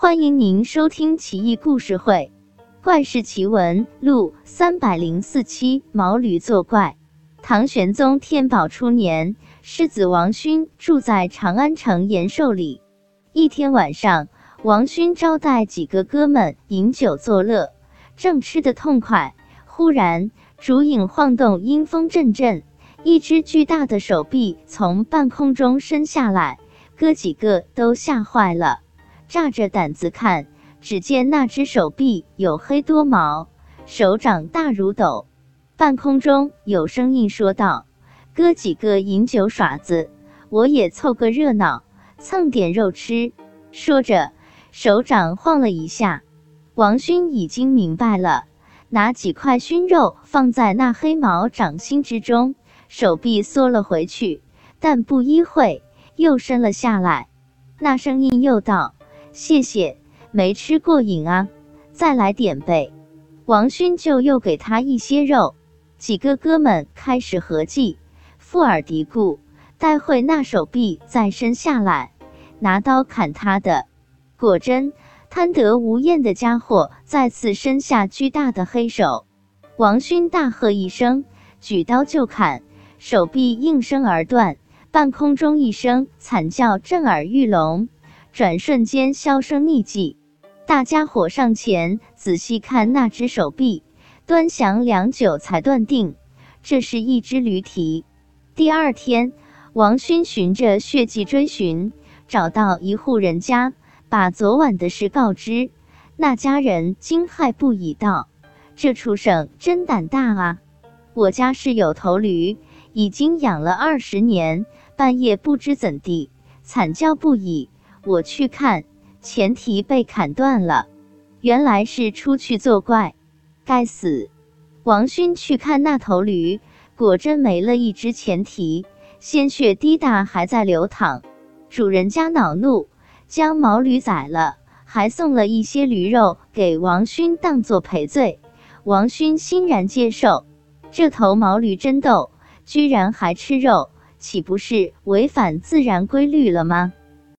欢迎您收听《奇异故事会·怪事奇闻录》三百零四期。毛驴作怪。唐玄宗天宝初年，世子王勋住在长安城延寿里。一天晚上，王勋招待几个哥们饮酒作乐，正吃得痛快，忽然烛影晃动，阴风阵阵，一只巨大的手臂从半空中伸下来，哥几个都吓坏了。炸着胆子看，只见那只手臂有黑多毛，手掌大如斗。半空中有声音说道：“哥几个饮酒耍子，我也凑个热闹，蹭点肉吃。”说着，手掌晃了一下。王勋已经明白了，拿几块熏肉放在那黑毛掌心之中，手臂缩了回去，但不一会又伸了下来。那声音又道。谢谢，没吃过瘾啊，再来点呗。王勋就又给他一些肉。几个哥们开始合计，附耳嘀咕：待会那手臂再伸下来，拿刀砍他的。果真，贪得无厌的家伙再次伸下巨大的黑手。王勋大喝一声，举刀就砍，手臂应声而断，半空中一声惨叫震耳欲聋。转瞬间销声匿迹，大家伙上前仔细看那只手臂，端详良久，才断定这是一只驴蹄。第二天，王勋循着血迹追寻，找到一户人家，把昨晚的事告知。那家人惊骇不已，道：“这畜生真胆大啊！我家是有头驴，已经养了二十年，半夜不知怎地惨叫不已。”我去看，前蹄被砍断了，原来是出去作怪。该死！王勋去看那头驴，果真没了一只前蹄，鲜血滴答还在流淌。主人家恼怒，将毛驴宰了，还送了一些驴肉给王勋当做赔罪。王勋欣然接受。这头毛驴真逗，居然还吃肉，岂不是违反自然规律了吗？